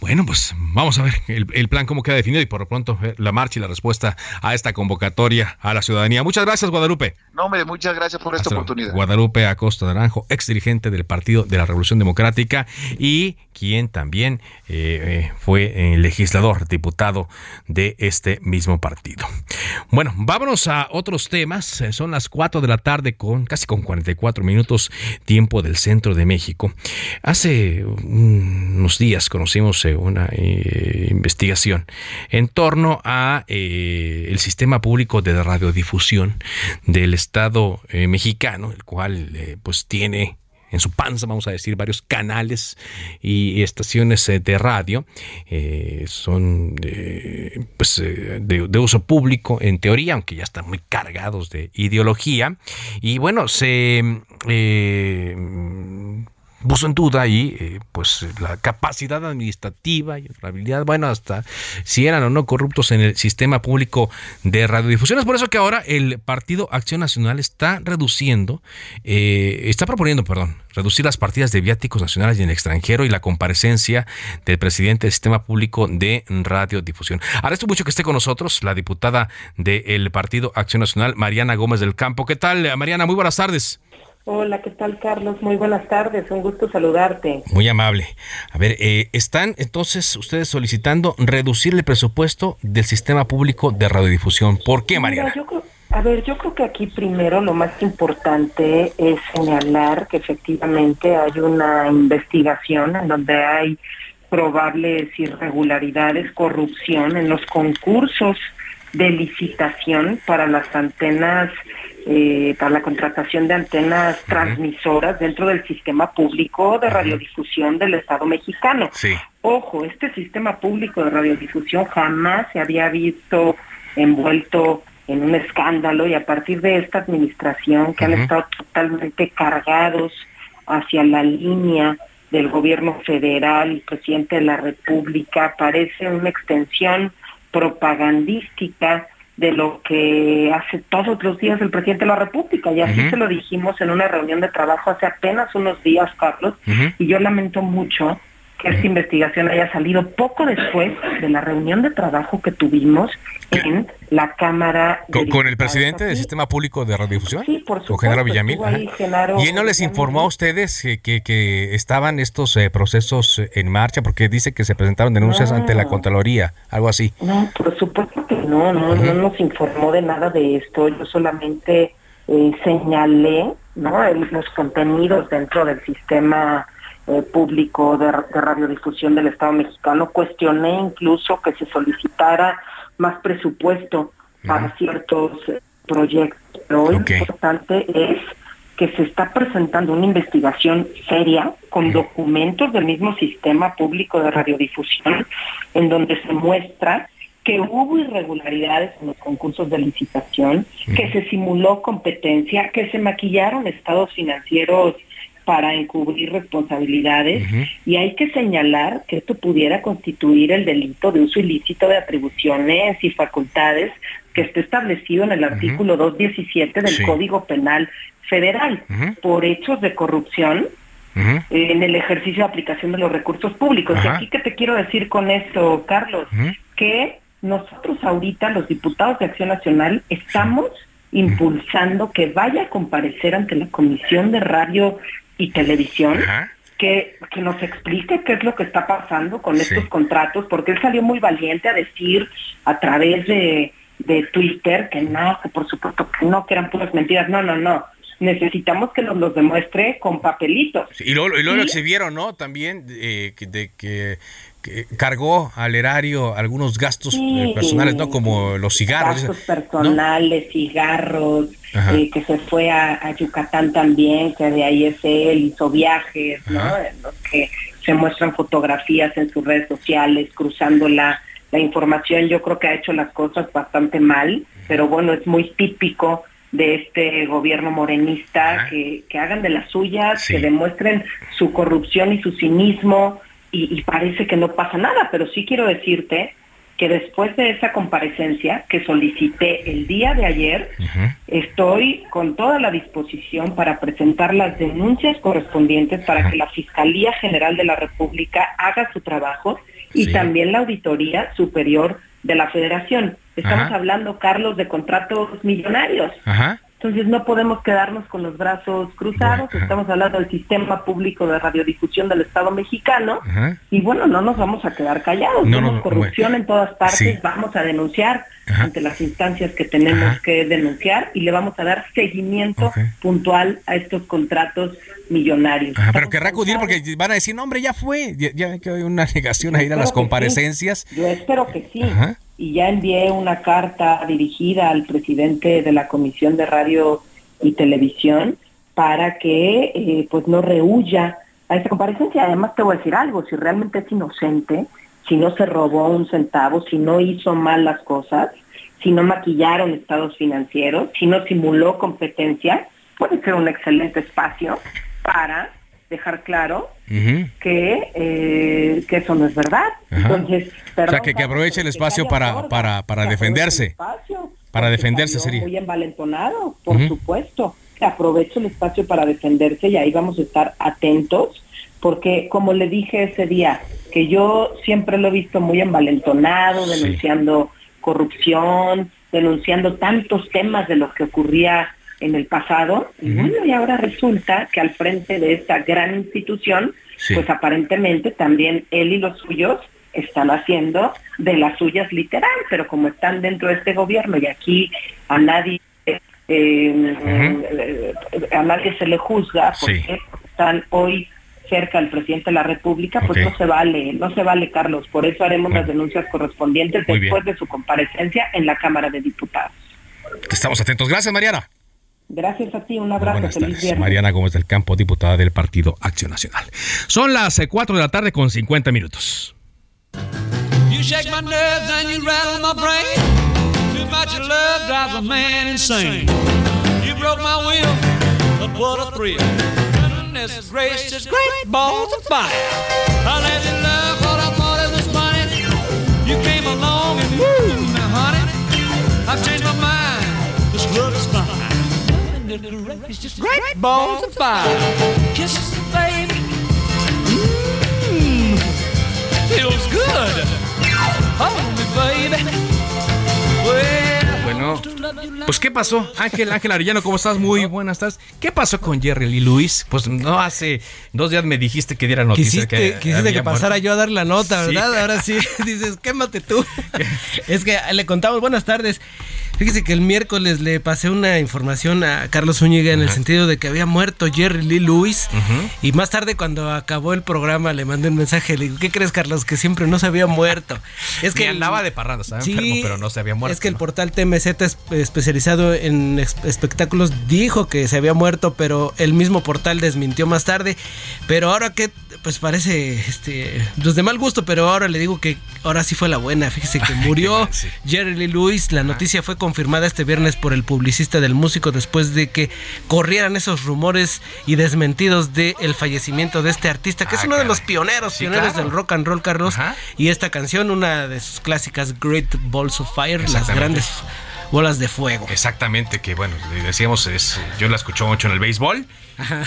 Bueno, pues vamos a ver el, plan cómo queda definido y por lo pronto eh, la marcha y la respuesta a esta convocatoria a la ciudadanía. Muchas gracias, Guadalupe. No, hombre, muchas gracias por esta oportunidad. Guadalupe Acosta Naranjo, ex dirigente del Partido de la Revolución Democrática y quien también eh, eh, fue legislador, diputado de este mismo partido. Bueno, vámonos a otros temas. Son las 4 de la tarde con casi con 44 minutos tiempo del centro de México. Hace unos días conocimos una eh, investigación en torno a eh, el sistema público de radiodifusión del Estado eh, mexicano, el cual pues tiene en su panza, vamos a decir, varios canales y estaciones de radio. son pues, de, de, uso público en teoría, aunque ya están muy cargados de ideología. Y bueno, se puso en duda ahí eh, pues la capacidad administrativa y la habilidad, bueno, hasta si eran o no corruptos en el sistema público de radiodifusión. Es por eso que ahora el Partido Acción Nacional está reduciendo, eh, está proponiendo, perdón, reducir las partidas de viáticos nacionales y en el extranjero y la comparecencia del presidente del sistema público de radiodifusión. Esto mucho que esté con nosotros la diputada del Partido Acción Nacional, Mariana Gómez del Campo. ¿Qué tal, Mariana? Muy buenas tardes. Hola, ¿qué tal Carlos? Muy buenas tardes, un gusto saludarte. Muy amable. A ver, eh, ¿están entonces ustedes solicitando reducir el presupuesto del sistema público de radiodifusión? ¿Por qué, María? a ver, yo creo que aquí primero lo más importante es señalar que efectivamente hay una investigación en donde hay probables irregularidades, corrupción en los concursos de licitación para las antenas eh, para la contratación de antenas transmisoras dentro del sistema público de radiodifusión del Estado mexicano. Ojo, este sistema público de radiodifusión jamás se había visto envuelto en un escándalo y a partir de esta administración que han estado totalmente cargados hacia la línea del gobierno federal y presidente de la República, parece una extensión propagandística de lo que hace todos los días el presidente de la República. Y así se lo dijimos en una reunión de trabajo hace apenas unos días, Carlos, y yo lamento mucho que esta investigación haya salido poco después de la reunión de trabajo que tuvimos en la Cámara. ¿Con, el presidente del Sistema Público de Radiodifusión? Sí, por supuesto. Con Genaro Villamil. ¿Y él no les informó a ustedes que, que, estaban estos eh, procesos en marcha? Porque dice que se presentaron denuncias ante la Contraloría, algo así. No, por supuesto que no, no, no nos informó de nada de esto. Yo solamente eh, señalé ¿no? los contenidos dentro del sistema eh, público de, radiodifusión del Estado mexicano. Cuestioné incluso que se solicitara más presupuesto para ciertos eh, proyectos. Pero lo importante es que se está presentando una investigación seria con documentos del mismo sistema público de radiodifusión en donde se muestra que hubo irregularidades en los concursos de licitación, que se simuló competencia, que se maquillaron estados financieros para encubrir responsabilidades y hay que señalar que esto pudiera constituir el delito de uso ilícito de atribuciones y facultades que está establecido en el artículo 217 del Código Penal Federal por hechos de corrupción en el ejercicio de aplicación de los recursos públicos. Y aquí que te quiero decir con esto, Carlos, que nosotros ahorita, los diputados de Acción Nacional, estamos impulsando que vaya a comparecer ante la Comisión de Radio y televisión que, que nos explique qué es lo que está pasando con estos contratos, porque él salió muy valiente a decir a través de, de Twitter que no, que por supuesto que no, que eran puras mentiras. No, no, no necesitamos que nos los demuestre con papelitos. y luego, y luego lo exhibieron, ¿no? También eh, de que que cargó al erario algunos gastos eh, personales, ¿no? Como los cigarros. Gastos personales, cigarros, eh, que se fue a, Yucatán también, que de ahí es él, hizo viajes, ¿no? En los que se muestran fotografías en sus redes sociales, cruzando la, la información. Yo creo que ha hecho las cosas bastante mal, pero bueno, es muy típico de este gobierno morenista que, que hagan de las suyas, que demuestren su corrupción y su cinismo, y, parece que no pasa nada, pero sí quiero decirte que después de esa comparecencia que solicité el día de ayer, estoy con toda la disposición para presentar las denuncias correspondientes para que la Fiscalía General de la República haga su trabajo y también la Auditoría Superior de la Federación. Estamos hablando, Carlos, de contratos millonarios. Entonces no podemos quedarnos con los brazos cruzados, estamos hablando del sistema público de radiodifusión del Estado mexicano. Y bueno, no nos vamos a quedar callados, tenemos corrupción en todas partes, vamos a denunciar ante las instancias que tenemos que denunciar y le vamos a dar seguimiento puntual a estos contratos millonarios. pero querrá acudir porque van a decir, no hombre, ya fue, ya, que hay una negación a ir a las comparecencias. Yo espero que sí y ya envié una carta dirigida al presidente de la Comisión de Radio y Televisión para que eh, pues no rehuya a esta comparecencia. Además te voy a decir algo, si realmente es inocente, si no se robó un centavo, si no hizo mal las cosas, si no maquillaron estados financieros, si no simuló competencia, puede ser un excelente espacio para dejar claro que, eh, que eso no es verdad. Entonces, o sea, que, aproveche el espacio para, para, para defenderse. para defenderse sería. Muy envalentonado, por supuesto. Que aproveche el espacio para defenderse y ahí vamos a estar atentos, porque como le dije ese día, que yo siempre lo he visto muy envalentonado, denunciando corrupción, denunciando tantos temas de lo que ocurría en el pasado. Y bueno, y ahora resulta que al frente de esta gran institución, pues aparentemente también él y los suyos están haciendo de las suyas literal, pero como están dentro de este gobierno y aquí a nadie eh, a nadie se le juzga porque están hoy cerca del presidente de la República, pues no se vale, no se vale, Carlos. Por eso haremos las denuncias correspondientes después de su comparecencia en la Cámara de Diputados. Estamos atentos. Gracias, Mariana. Gracias a ti, un abrazo. Buenas tardes. Mariana Gómez del Campo, diputada del Partido Acción Nacional. Son las 4 eh, de la tarde con 50 minutos. You shake my nerves and you rattle my brain. Too much love drives a man insane. You broke my will, but what a thrill. Goodness gracious, great balls of fire. I let you love what I thought it was funny. You came along and woo, now honey, I've changed my mind. This love is fine. Great balls of fire. Kisses, baby. Mmm. Feels good. Hold me, baby. Pues ¿qué pasó? Ángel, Ángel Arellano, ¿cómo estás? Muy buenas tardes. ¿Qué pasó con Jerry Lee Lewis? Pues no hace dos días me dijiste que diera noticia. Quisiste que, quisiste que pasara yo a dar la nota, ¿verdad? Ahora sí, dices, quémate tú. es que le contamos, buenas tardes. Fíjese que el miércoles le pasé una información a Carlos Zúñiga en el sentido de que había muerto Jerry Lee Lewis. Y más tarde, cuando acabó el programa, le mandé un mensaje. Le digo, ¿qué crees, Carlos? Que siempre no se había muerto. Es que andaba de parranda, estaba enfermo, pero no se había muerto. Es que el portal Especializado en espectáculos dijo que se había muerto, pero el mismo portal desmintió más tarde. Pero ahora que, pues parece, este, pues de mal gusto, pero ahora le digo que ahora sí fue la buena. Fíjese que murió Jerry Lee Lewis. La noticia fue con confirmada este viernes por el publicista del músico después de que corrieran esos rumores y desmentidos del el fallecimiento de este artista, que es ah, uno de los pioneros, pioneros del rock and roll, Carlos. Y esta canción, una de sus clásicas Great Balls of Fire, las grandes bolas de fuego. Exactamente, que bueno, decíamos, es, yo la escucho mucho en el béisbol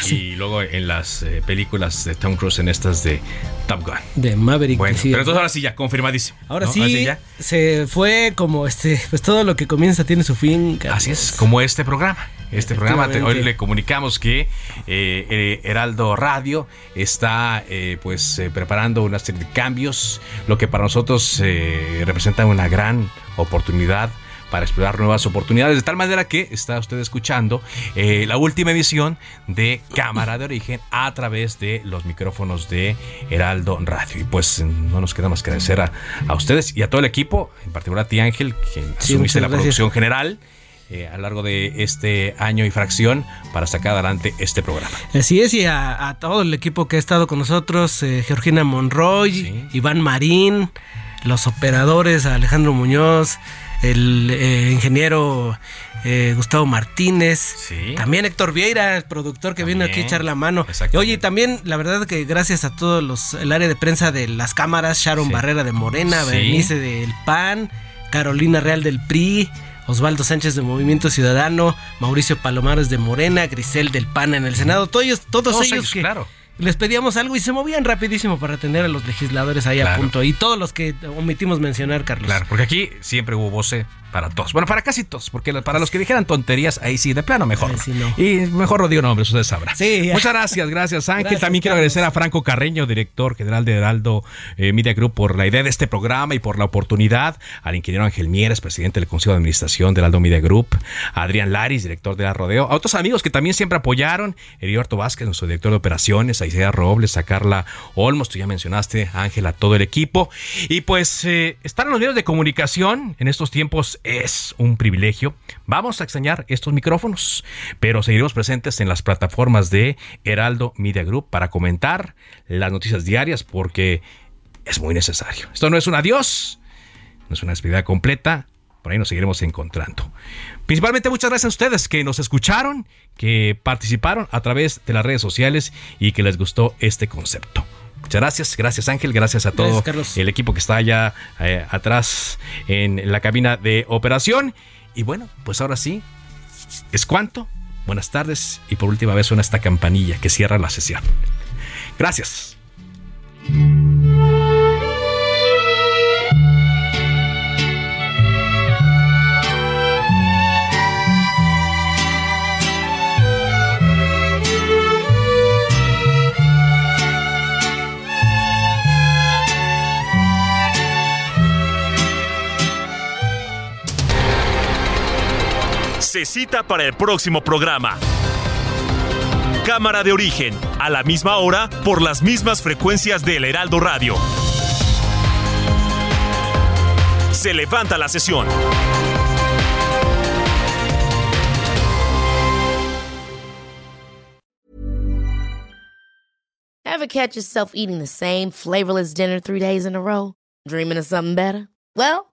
y luego en las eh, películas de Tom Cruise, en estas de Top Gun. De Maverick. Bueno, pero entonces ahora sí ya, confirmadísimo. Ahora sí, se fue como este, pues todo lo que comienza tiene su fin. Así es, como este programa. Este programa, hoy le comunicamos que eh, eh, Heraldo Radio está pues preparando una serie de cambios, lo que para nosotros representa una gran oportunidad para explorar nuevas oportunidades. De tal manera que está usted escuchando eh, la última edición de Cámara de Origen a través de los micrófonos de Heraldo Radio. Y pues no nos queda más que agradecer a, ustedes y a todo el equipo, en particular a ti Ángel, quien asumiste la producción general. Eh, a lo largo de este año y fracción para sacar adelante este programa. Así es, y a, todo el equipo que ha estado con nosotros, eh, Georgina Monroy, Iván Marín, los operadores, Alejandro Muñoz, el eh, ingeniero eh, Gustavo Martínez, también Héctor Vieira, el productor que vino aquí a echar la mano. Oye, también la verdad que gracias a todos los, el área de prensa de las cámaras, Sharon Barrera de Morena, Berenice del PAN, Carolina Real del PRI, Osvaldo Sánchez de Movimiento Ciudadano, Mauricio Palomares de Morena, Grisel del PAN en el Senado, todos, ellos, todos, ellos, que claro. Les pedíamos algo y se movían rapidísimo para atender a los legisladores ahí a punto. Y todos los que omitimos mencionar, Carlos. Claro, porque aquí siempre hubo voce para todos. Bueno, para casi todos, porque para los que dijeran tonterías, ahí sí, de plano mejor. Y mejor no digo nombres, ustedes sabrán. Sí, Muchas gracias, gracias Ángel. También quiero agradecer a Franco Carreño, director general de Heraldo eh, Media Group, por la idea de este programa y por la oportunidad. Al ingeniero Ángel Mieres, presidente del Consejo de Administración de Heraldo Media Group. A Adrián Laris, director de la Rodeo. A otros amigos que también siempre apoyaron. Heriberto Vázquez, nuestro director de operaciones. A Isaiah Robles, a Carla Olmos, tú ya mencionaste, Ángel, a todo el equipo. Y pues eh, estar en los medios de comunicación en estos tiempos es un privilegio. Vamos a extrañar estos micrófonos, pero seguiremos presentes en las plataformas de Heraldo Media Group para comentar las noticias diarias porque es muy necesario. Esto no es un adiós, no es una despedida completa, por ahí nos seguiremos encontrando. Principalmente muchas gracias a ustedes que nos escucharon, que participaron a través de las redes sociales y que les gustó este concepto. Muchas gracias, gracias Ángel, gracias a todo el equipo que está allá eh, atrás en la cabina de operación. Y bueno, pues ahora sí, es cuanto. Buenas tardes y por última vez suena esta campanilla que cierra la sesión. Gracias. Se cita para el próximo programa. Cámara de origen, a la misma hora, por las mismas frecuencias del Heraldo Radio. Se levanta la sesión. Ever catch yourself eating the same flavorless dinner three days in a row? Dreaming of something better? Well,